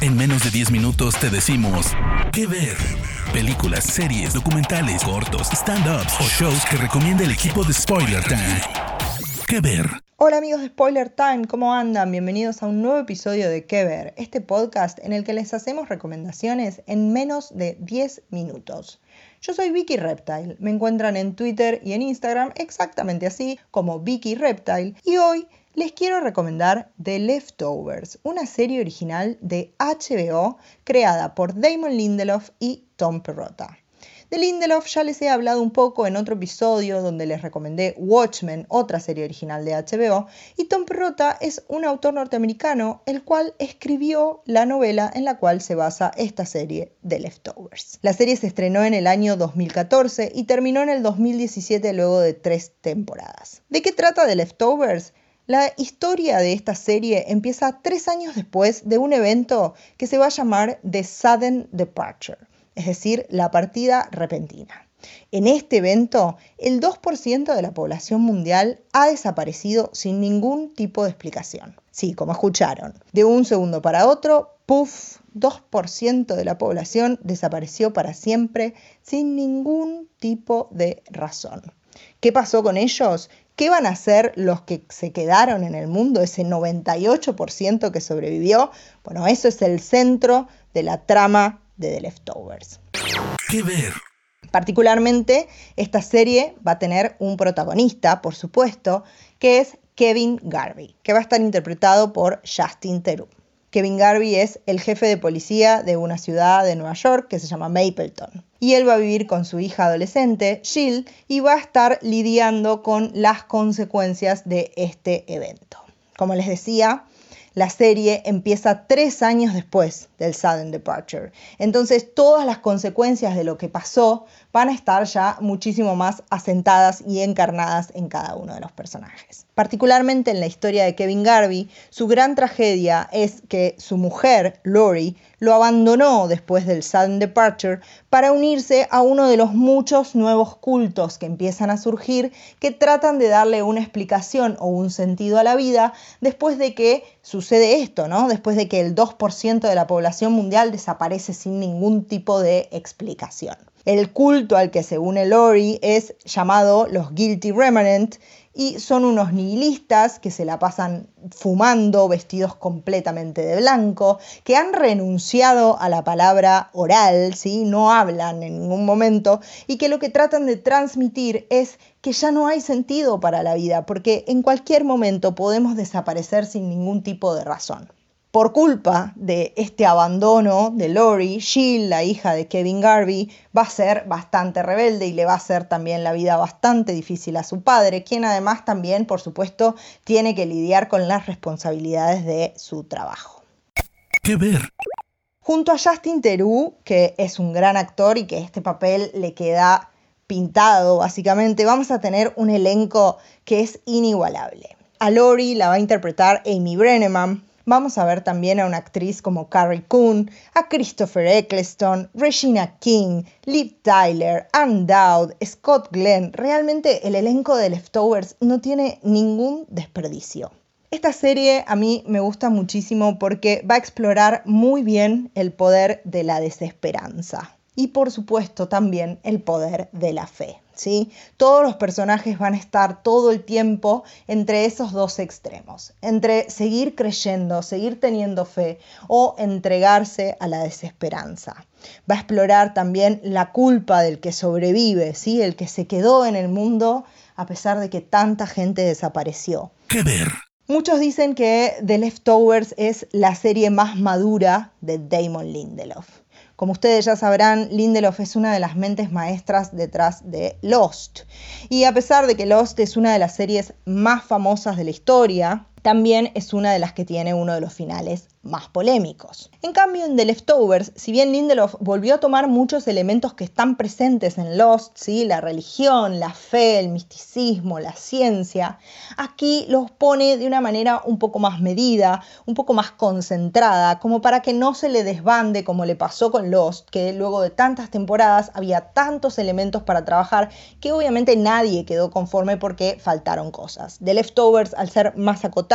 En menos de 10 minutos te decimos qué ver. Películas, series, documentales, cortos, stand-ups o shows que recomienda el equipo de Spoiler Time. ¿Qué ver? Hola amigos de Spoiler Time, ¿cómo andan? Bienvenidos a un nuevo episodio de ¿Qué ver? Este podcast en el que les hacemos recomendaciones en menos de 10 minutos. Yo soy Vicky Reptile, me encuentran en Twitter y en Instagram exactamente así como Vicky Reptile y hoy les quiero recomendar The Leftovers, una serie original de HBO creada por Damon Lindelof y Tom Perrotta. De Lindelof ya les he hablado un poco en otro episodio donde les recomendé Watchmen, otra serie original de HBO, y Tom Perrotta es un autor norteamericano el cual escribió la novela en la cual se basa esta serie The Leftovers. La serie se estrenó en el año 2014 y terminó en el 2017 luego de tres temporadas. ¿De qué trata The Leftovers? La historia de esta serie empieza tres años después de un evento que se va a llamar The Sudden Departure, es decir, la partida repentina. En este evento, el 2% de la población mundial ha desaparecido sin ningún tipo de explicación. Sí, como escucharon, de un segundo para otro, puff, 2% de la población desapareció para siempre sin ningún tipo de razón. ¿Qué pasó con ellos? ¿Qué van a hacer los que se quedaron en el mundo, ese 98% que sobrevivió? Bueno, eso es el centro de la trama de The Leftovers. ¿Qué ver? Particularmente, esta serie va a tener un protagonista, por supuesto, que es Kevin Garvey, que va a estar interpretado por Justin Theroux. Kevin Garvey es el jefe de policía de una ciudad de Nueva York que se llama Mapleton. Y él va a vivir con su hija adolescente, Jill, y va a estar lidiando con las consecuencias de este evento. Como les decía, la serie empieza tres años después del Sudden Departure. Entonces todas las consecuencias de lo que pasó van a estar ya muchísimo más asentadas y encarnadas en cada uno de los personajes. Particularmente en la historia de Kevin Garvey, su gran tragedia es que su mujer, Lori, lo abandonó después del Sudden Departure para unirse a uno de los muchos nuevos cultos que empiezan a surgir que tratan de darle una explicación o un sentido a la vida después de que sucede esto, ¿no? Después de que el 2% de la población mundial desaparece sin ningún tipo de explicación. El culto al que se une Lori es llamado los Guilty Remnant y son unos nihilistas que se la pasan fumando, vestidos completamente de blanco, que han renunciado a la palabra oral, ¿sí? no hablan en ningún momento, y que lo que tratan de transmitir es que ya no hay sentido para la vida, porque en cualquier momento podemos desaparecer sin ningún tipo de razón. Por culpa de este abandono de Lori, Jill, la hija de Kevin Garvey, va a ser bastante rebelde y le va a hacer también la vida bastante difícil a su padre, quien además también, por supuesto, tiene que lidiar con las responsabilidades de su trabajo. ¿Qué ver? Junto a Justin Theroux, que es un gran actor y que este papel le queda pintado básicamente, vamos a tener un elenco que es inigualable. A Lori la va a interpretar Amy Brenneman, Vamos a ver también a una actriz como Carrie Coon, a Christopher Eccleston, Regina King, Liv Tyler, Ann Dowd, Scott Glenn. Realmente el elenco de Leftovers no tiene ningún desperdicio. Esta serie a mí me gusta muchísimo porque va a explorar muy bien el poder de la desesperanza y por supuesto también el poder de la fe. ¿Sí? Todos los personajes van a estar todo el tiempo entre esos dos extremos, entre seguir creyendo, seguir teniendo fe o entregarse a la desesperanza. Va a explorar también la culpa del que sobrevive, ¿sí? el que se quedó en el mundo a pesar de que tanta gente desapareció. ¿Qué ver? Muchos dicen que The Leftovers es la serie más madura de Damon Lindelof. Como ustedes ya sabrán, Lindelof es una de las mentes maestras detrás de Lost. Y a pesar de que Lost es una de las series más famosas de la historia, también es una de las que tiene uno de los finales más polémicos. En cambio, en The Leftovers, si bien Lindelof volvió a tomar muchos elementos que están presentes en Lost, ¿sí? la religión, la fe, el misticismo, la ciencia, aquí los pone de una manera un poco más medida, un poco más concentrada, como para que no se le desbande como le pasó con Lost, que luego de tantas temporadas había tantos elementos para trabajar que obviamente nadie quedó conforme porque faltaron cosas. The Leftovers, al ser más acotado,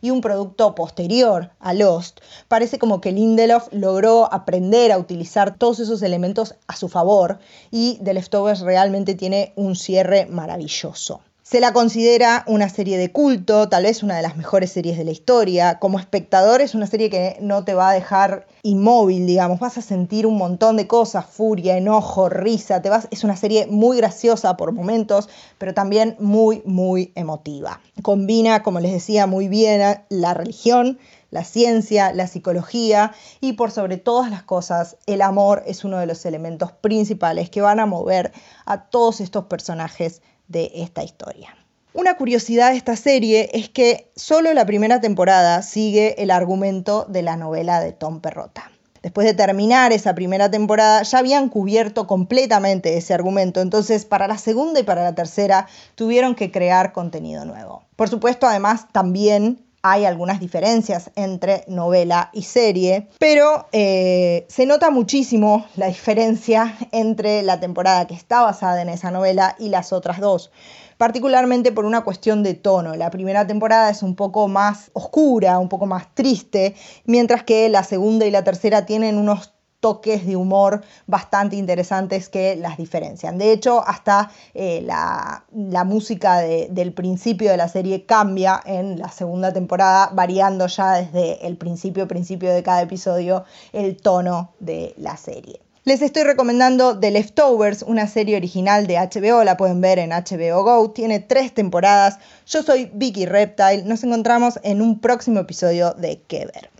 y un producto posterior a Lost, parece como que Lindelof logró aprender a utilizar todos esos elementos a su favor y The Leftovers realmente tiene un cierre maravilloso. Se la considera una serie de culto, tal vez una de las mejores series de la historia. Como espectador es una serie que no te va a dejar inmóvil, digamos. Vas a sentir un montón de cosas, furia, enojo, risa. Te vas, es una serie muy graciosa por momentos, pero también muy, muy emotiva. Combina, como les decía, muy bien la religión, la ciencia, la psicología y por sobre todas las cosas, el amor es uno de los elementos principales que van a mover a todos estos personajes de esta historia. Una curiosidad de esta serie es que solo la primera temporada sigue el argumento de la novela de Tom Perrota. Después de terminar esa primera temporada ya habían cubierto completamente ese argumento, entonces para la segunda y para la tercera tuvieron que crear contenido nuevo. Por supuesto, además también hay algunas diferencias entre novela y serie, pero eh, se nota muchísimo la diferencia entre la temporada que está basada en esa novela y las otras dos, particularmente por una cuestión de tono. La primera temporada es un poco más oscura, un poco más triste, mientras que la segunda y la tercera tienen unos toques de humor bastante interesantes que las diferencian. De hecho, hasta eh, la, música del principio de la serie cambia en la segunda temporada, variando ya desde el principio, principio de cada episodio, el tono de la serie. Les estoy recomendando The Leftovers, una serie original de HBO, la pueden ver en HBO Go, tiene tres temporadas. Yo soy Vicky Reptile, nos encontramos en un próximo episodio de Que Ver.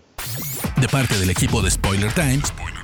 De parte del equipo de Spoiler Times,